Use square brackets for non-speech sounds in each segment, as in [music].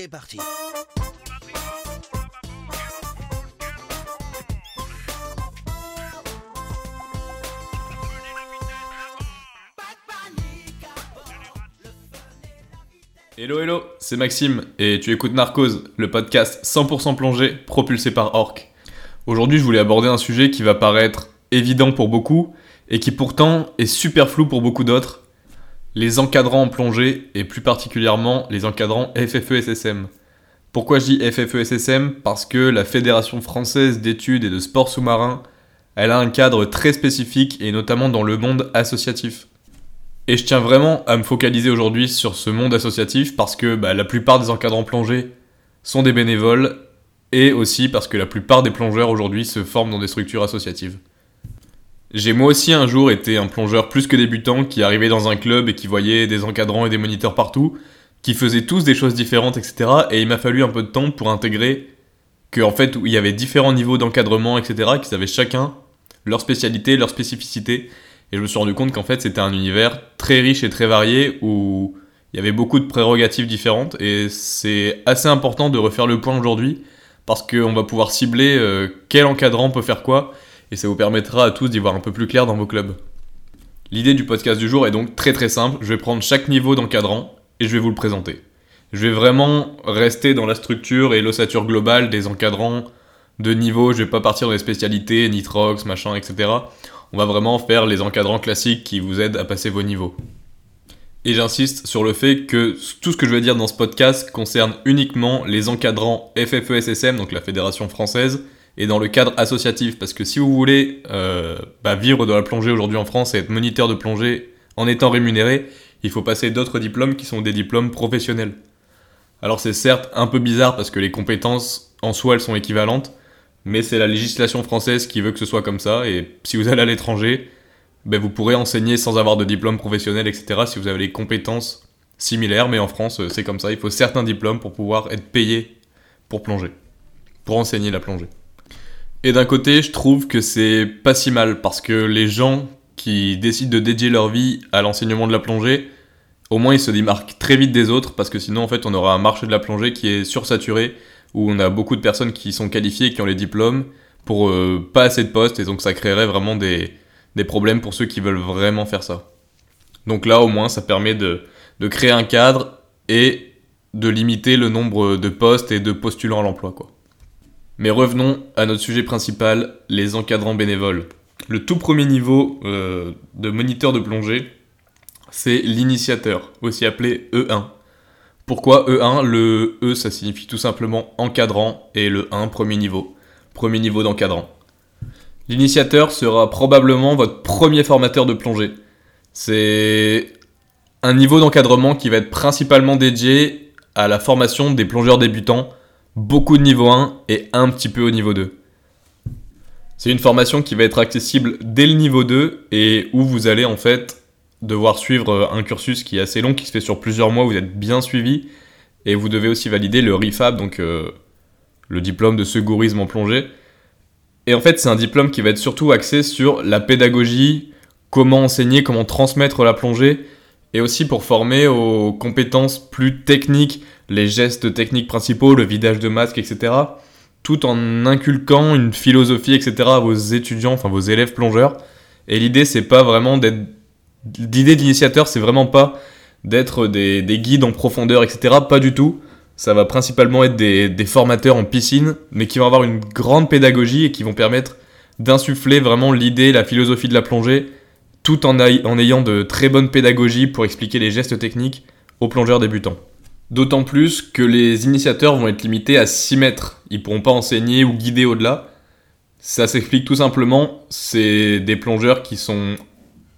c'est parti. Hello hello, c'est Maxime et tu écoutes Narcose, le podcast 100% plongé propulsé par Orc. Aujourd'hui je voulais aborder un sujet qui va paraître évident pour beaucoup et qui pourtant est super flou pour beaucoup d'autres, les encadrants en plongée et plus particulièrement les encadrants FFE-SSM. Pourquoi je dis FFE-SSM Parce que la Fédération française d'études et de sports sous-marins, elle a un cadre très spécifique et notamment dans le monde associatif. Et je tiens vraiment à me focaliser aujourd'hui sur ce monde associatif parce que bah, la plupart des encadrants plongés sont des bénévoles et aussi parce que la plupart des plongeurs aujourd'hui se forment dans des structures associatives. J'ai moi aussi un jour été un plongeur plus que débutant qui arrivait dans un club et qui voyait des encadrants et des moniteurs partout, qui faisaient tous des choses différentes, etc. Et il m'a fallu un peu de temps pour intégrer qu'en fait il y avait différents niveaux d'encadrement, etc. Qu'ils avaient chacun leur spécialité, leur spécificité et je me suis rendu compte qu'en fait, c'était un univers très riche et très varié où il y avait beaucoup de prérogatives différentes. Et c'est assez important de refaire le point aujourd'hui parce qu'on va pouvoir cibler euh, quel encadrant peut faire quoi. Et ça vous permettra à tous d'y voir un peu plus clair dans vos clubs. L'idée du podcast du jour est donc très très simple. Je vais prendre chaque niveau d'encadrant et je vais vous le présenter. Je vais vraiment rester dans la structure et l'ossature globale des encadrants de niveau. Je vais pas partir dans les spécialités, nitrox, machin, etc on va vraiment faire les encadrants classiques qui vous aident à passer vos niveaux. Et j'insiste sur le fait que tout ce que je vais dire dans ce podcast concerne uniquement les encadrants FFESSM, donc la Fédération française, et dans le cadre associatif, parce que si vous voulez euh, bah, vivre de la plongée aujourd'hui en France et être moniteur de plongée en étant rémunéré, il faut passer d'autres diplômes qui sont des diplômes professionnels. Alors c'est certes un peu bizarre parce que les compétences en soi elles sont équivalentes, mais c'est la législation française qui veut que ce soit comme ça, et si vous allez à l'étranger, ben vous pourrez enseigner sans avoir de diplôme professionnel, etc., si vous avez les compétences similaires, mais en France, c'est comme ça, il faut certains diplômes pour pouvoir être payé pour plonger, pour enseigner la plongée. Et d'un côté, je trouve que c'est pas si mal, parce que les gens qui décident de dédier leur vie à l'enseignement de la plongée, au moins ils se démarquent très vite des autres, parce que sinon, en fait, on aura un marché de la plongée qui est sursaturé, où on a beaucoup de personnes qui sont qualifiées, qui ont les diplômes, pour euh, pas assez de postes, et donc ça créerait vraiment des, problèmes pour ceux qui veulent vraiment faire ça. Donc là, au moins, ça permet de, créer un cadre et de limiter le nombre de postes et de postulants à l'emploi, quoi. Mais revenons à notre sujet principal, les encadrants bénévoles. Le tout premier niveau euh, de moniteur de plongée, c'est l'initiateur, aussi appelé E1. Pourquoi E1 Le E, ça signifie tout simplement encadrant et le 1, premier niveau. Premier niveau d'encadrant. L'initiateur sera probablement votre premier formateur de plongée. C'est un niveau d'encadrement qui va être principalement dédié à la formation des plongeurs débutants, beaucoup de niveau 1 et un petit peu au niveau 2. C'est une formation qui va être accessible dès le niveau 2 et où vous allez en fait devoir suivre euh, un cursus qui est assez long, qui se fait sur plusieurs mois, vous êtes bien suivi, et vous devez aussi valider le RIFAB, donc euh, le diplôme de secourisme en plongée. Et en fait, c'est un diplôme qui va être surtout axé sur la pédagogie, comment enseigner, comment transmettre la plongée, et aussi pour former aux compétences plus techniques, les gestes techniques principaux, le vidage de masque, etc. Tout en inculquant une philosophie, etc. à vos étudiants, enfin vos élèves plongeurs. Et l'idée, c'est pas vraiment d'être L'idée d'initiateur, c'est vraiment pas d'être des, guides en profondeur, etc. Pas du tout. Ça va principalement être des, formateurs en piscine, mais qui vont avoir une grande pédagogie et qui vont permettre d'insuffler vraiment l'idée, la philosophie de la plongée, tout en, ayant de très bonnes pédagogies pour expliquer les gestes techniques aux plongeurs débutants. D'autant plus que les initiateurs vont être limités à 6 mètres. Ils pourront pas enseigner ou guider au-delà. Ça s'explique tout simplement, c'est des plongeurs qui sont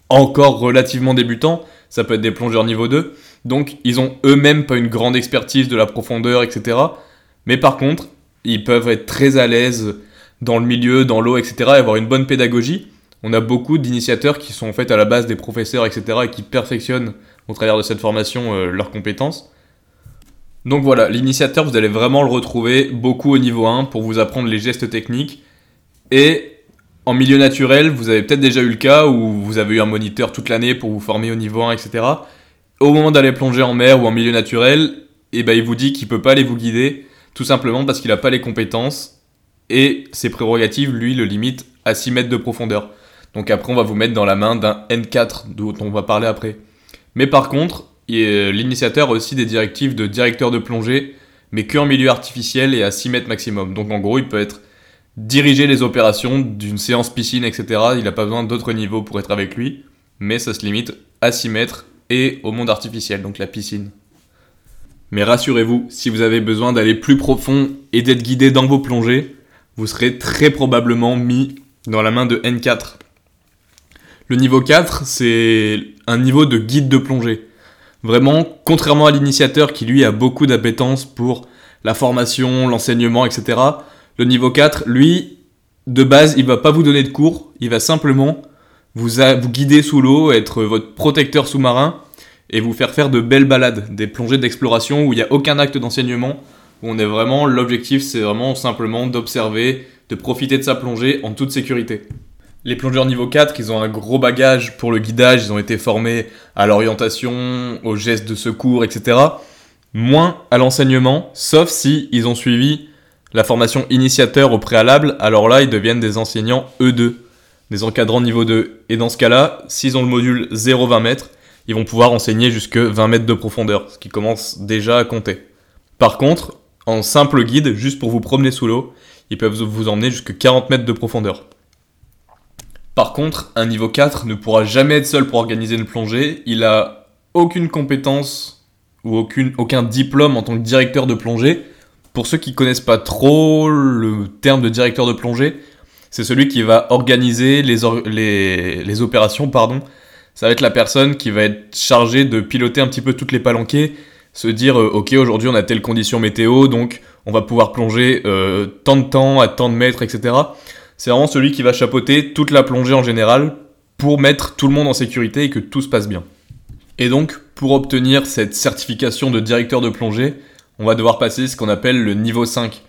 encore relativement débutants, ça peut être des plongeurs niveau 2, donc ils ont eux-mêmes pas une grande expertise de la profondeur, etc. Mais par contre, ils peuvent être très à l'aise dans le milieu, dans l'eau, etc. et avoir une bonne pédagogie. On a beaucoup d'initiateurs qui sont en fait à la base des professeurs, etc. et qui perfectionnent au travers de cette formation euh, leurs compétences. Donc voilà, l'initiateur, vous allez vraiment le retrouver beaucoup au niveau 1 pour vous apprendre les gestes techniques et en milieu naturel, vous avez peut-être déjà eu le cas où vous avez eu un moniteur toute l'année pour vous former au niveau 1, etc. Au moment d'aller plonger en mer ou en milieu naturel, et ben il vous dit qu'il peut pas aller vous guider, tout simplement parce qu'il n'a pas les compétences et ses prérogatives, lui, le limite à 6 mètres de profondeur. Donc après, on va vous mettre dans la main d'un N4, dont on va parler après. Mais par contre, l'initiateur a aussi des directives de directeur de plongée, mais qu'en milieu artificiel et à 6 mètres maximum. Donc en gros, il peut être diriger les opérations d'une séance piscine, etc. Il n'a pas besoin d'autres niveaux pour être avec lui, mais ça se limite à 6 mètres et au monde artificiel, donc la piscine. Mais rassurez-vous, si vous avez besoin d'aller plus profond et d'être guidé dans vos plongées, vous serez très probablement mis dans la main de N4. Le niveau 4, c'est un niveau de guide de plongée. Vraiment, contrairement à l'initiateur qui lui a beaucoup d'appétence pour la formation, l'enseignement, etc., le niveau 4, lui, de base, il va pas vous donner de cours, il va simplement vous, guider sous l'eau, être votre protecteur sous-marin et vous faire faire de belles balades, des plongées d'exploration où il n'y a aucun acte d'enseignement, où on est vraiment, l'objectif c'est vraiment simplement d'observer, de profiter de sa plongée en toute sécurité. Les plongeurs niveau 4, ils ont un gros bagage pour le guidage, ils ont été formés à l'orientation, aux gestes de secours, etc. Moins à l'enseignement, sauf si ils ont suivi la formation initiateur au préalable, alors là ils deviennent des enseignants E2, des encadrants niveau 2. Et dans ce cas-là, s'ils ont le module 0,20 mètres, ils vont pouvoir enseigner jusque 20 mètres de profondeur, ce qui commence déjà à compter. Par contre, en simple guide, juste pour vous promener sous l'eau, ils peuvent vous emmener jusque 40 mètres de profondeur. Par contre, un niveau 4 ne pourra jamais être seul pour organiser une plongée, il a aucune compétence ou aucun diplôme en tant que directeur de plongée. Pour ceux qui connaissent pas trop le terme de directeur de plongée, c'est celui qui va organiser les opérations pardon, ça va être la personne qui va être chargée de piloter un petit peu toutes les palanquées, se dire euh, ok aujourd'hui on a telle condition météo donc on va pouvoir plonger euh, tant de temps à tant de mètres etc. C'est vraiment celui qui va chapeauter toute la plongée en général pour mettre tout le monde en sécurité et que tout se passe bien. Et donc pour obtenir cette certification de directeur de plongée, on va devoir passer ce qu'on appelle le niveau 5.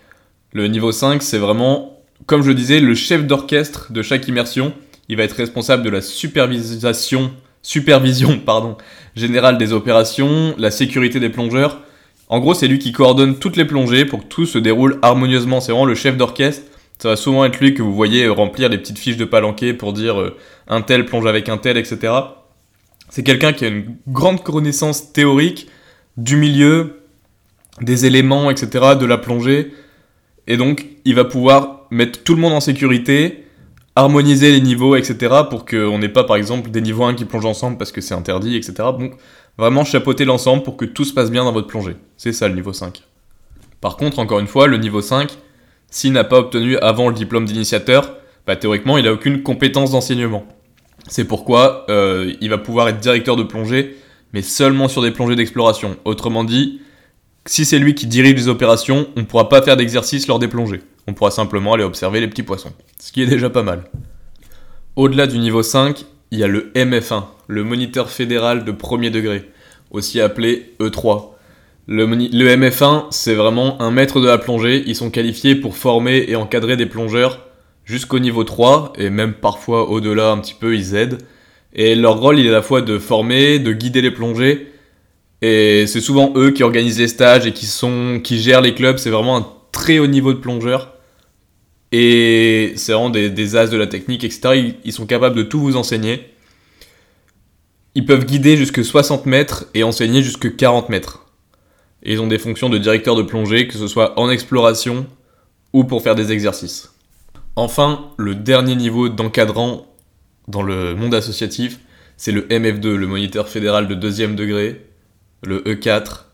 Le niveau 5 c'est vraiment comme je disais le chef d'orchestre de chaque immersion il va être responsable de la supervision, supervision [laughs] pardon, générale des opérations, la sécurité des plongeurs. En gros, c'est lui qui coordonne toutes les plongées pour que tout se déroule harmonieusement. C'est vraiment le chef d'orchestre. Ça va souvent être lui que vous voyez remplir les petites fiches de palanquet pour dire euh, un tel plonge avec un tel, etc. C'est quelqu'un qui a une grande connaissance théorique du milieu, des éléments, etc., de la plongée. Et donc, il va pouvoir mettre tout le monde en sécurité, harmoniser les niveaux, etc. pour qu'on n'ait pas, par exemple, des niveaux 1 qui plongent ensemble parce que c'est interdit, etc. Donc, vraiment chapeauter l'ensemble pour que tout se passe bien dans votre plongée. C'est ça le niveau 5. Par contre, encore une fois, le niveau 5, s'il n'a pas obtenu avant le diplôme d'initiateur, bah, théoriquement, il n'a aucune compétence d'enseignement. C'est pourquoi euh, il va pouvoir être directeur de plongée, mais seulement sur des plongées d'exploration. Autrement dit, si c'est lui qui dirige les opérations, on ne pourra pas faire d'exercice lors des plongées on pourra simplement aller observer les petits poissons, ce qui est déjà pas mal. Au-delà du niveau 5, il y a le MF1, le moniteur fédéral de premier degré, aussi appelé E3. Le, le MF1, c'est vraiment un maître de la plongée, ils sont qualifiés pour former et encadrer des plongeurs jusqu'au niveau 3, et même parfois au-delà un petit peu, ils aident. Et leur rôle, il est à la fois de former, de guider les plongées, et c'est souvent eux qui organisent les stages et qui, sont, qui gèrent les clubs, c'est vraiment un très haut niveau de plongeurs. Et c'est vraiment des, as de la technique, etc. Ils, sont capables de tout vous enseigner. Ils peuvent guider jusque 60 mètres et enseigner jusque 40 mètres. Et ils ont des fonctions de directeur de plongée, que ce soit en exploration ou pour faire des exercices. Enfin, le dernier niveau d'encadrant dans le monde associatif, c'est le MF2, le moniteur fédéral de deuxième degré, le E4.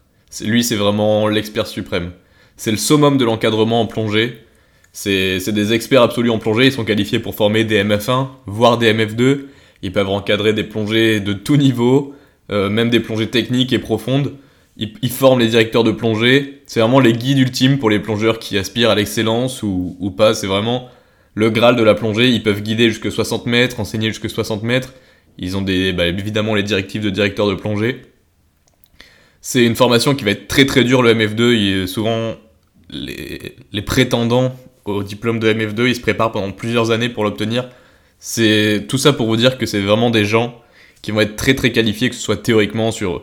Lui, c'est vraiment l'expert suprême. C'est le summum de l'encadrement en plongée. C'est des experts absolus en plongée, ils sont qualifiés pour former des MF1, voire des MF2. Ils peuvent encadrer des plongées de tout niveau, euh, même des plongées techniques et profondes. Ils, forment les directeurs de plongée. C'est vraiment les guides ultimes pour les plongeurs qui aspirent à l'excellence ou, pas. C'est vraiment le graal de la plongée. Ils peuvent guider jusque 60 mètres, enseigner jusque 60 mètres. Ils ont des, bah, évidemment les directives de directeur de plongée. C'est une formation qui va être très très dure le MF2. Il est souvent les, prétendants au diplôme de MF2, ils se préparent pendant plusieurs années pour l'obtenir. C'est tout ça pour vous dire que c'est vraiment des gens qui vont être très très qualifiés, que ce soit théoriquement sur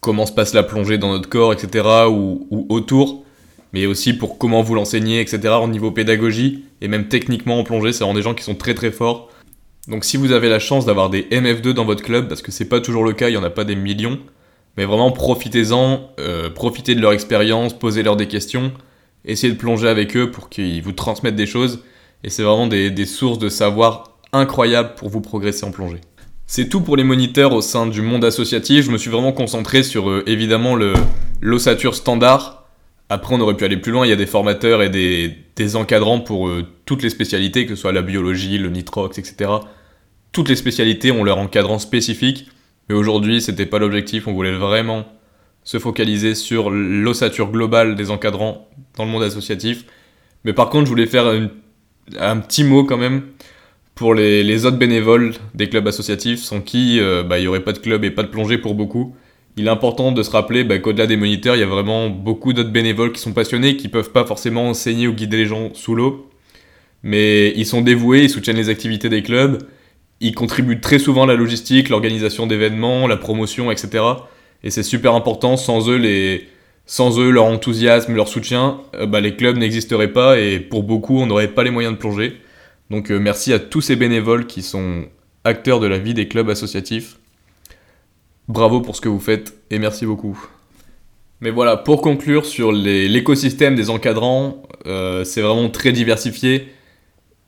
comment se passe la plongée dans notre corps, etc., ou, ou autour, mais aussi pour comment vous l'enseignez, etc., au niveau pédagogie, et même techniquement en plongée, c'est vraiment des gens qui sont très très forts. Donc si vous avez la chance d'avoir des MF2 dans votre club, parce que c'est pas toujours le cas, il y en a pas des millions, mais vraiment profitez-en, euh, profitez de leur expérience, posez-leur des questions, essayez de plonger avec eux pour qu'ils vous transmettent des choses, et c'est vraiment des, des sources de savoir incroyables pour vous progresser en plongée. C'est tout pour les moniteurs au sein du monde associatif. Je me suis vraiment concentré sur euh, évidemment l'ossature standard. Après, on aurait pu aller plus loin. Il y a des formateurs et des, encadrants pour euh, toutes les spécialités, que ce soit la biologie, le nitrox, etc. Toutes les spécialités ont leur encadrant spécifique. Mais aujourd'hui, c'était pas l'objectif. On voulait vraiment se focaliser sur l'ossature globale des encadrants dans le monde associatif. Mais par contre, je voulais faire un petit mot quand même pour les, autres bénévoles des clubs associatifs, sans qui euh, bah, il n'y aurait pas de club et pas de plongée pour beaucoup. Il est important de se rappeler bah, qu'au-delà des moniteurs, il y a vraiment beaucoup d'autres bénévoles qui sont passionnés, qui peuvent pas forcément enseigner ou guider les gens sous l'eau, mais ils sont dévoués, ils soutiennent les activités des clubs, ils contribuent très souvent à la logistique, l'organisation d'événements, la promotion, etc. Et c'est super important, sans eux, sans eux leur enthousiasme, leur soutien, euh, bah, les clubs n'existeraient pas et pour beaucoup, on n'aurait pas les moyens de plonger. Donc euh, merci à tous ces bénévoles qui sont acteurs de la vie des clubs associatifs. Bravo pour ce que vous faites et merci beaucoup. Mais voilà, pour conclure sur l'écosystème des encadrants, euh, c'est vraiment très diversifié.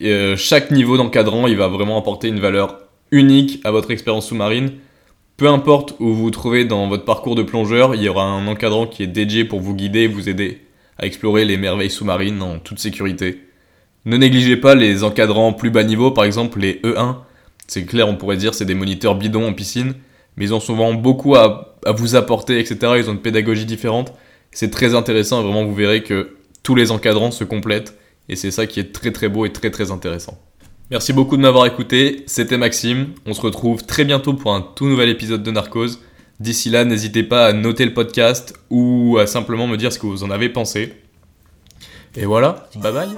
Euh, chaque niveau d'encadrant, il va vraiment apporter une valeur unique à votre expérience sous-marine. Peu importe où vous vous trouvez dans votre parcours de plongeur, il y aura un encadrant qui est dédié pour vous guider et vous aider à explorer les merveilles sous-marines en toute sécurité. Ne négligez pas les encadrants plus bas niveau, par exemple les E1. C'est clair, on pourrait dire c'est des moniteurs bidons en piscine, mais ils ont souvent beaucoup à, à vous apporter, etc. Ils ont une pédagogie différente. C'est très intéressant vraiment vous verrez que tous les encadrants se complètent et c'est ça qui est très très beau et très très intéressant. Merci beaucoup de m'avoir écouté, c'était Maxime. On se retrouve très bientôt pour un tout nouvel épisode de Narcose. D'ici là, n'hésitez pas à noter le podcast ou à simplement me dire ce que vous en avez pensé. Et voilà, bye bye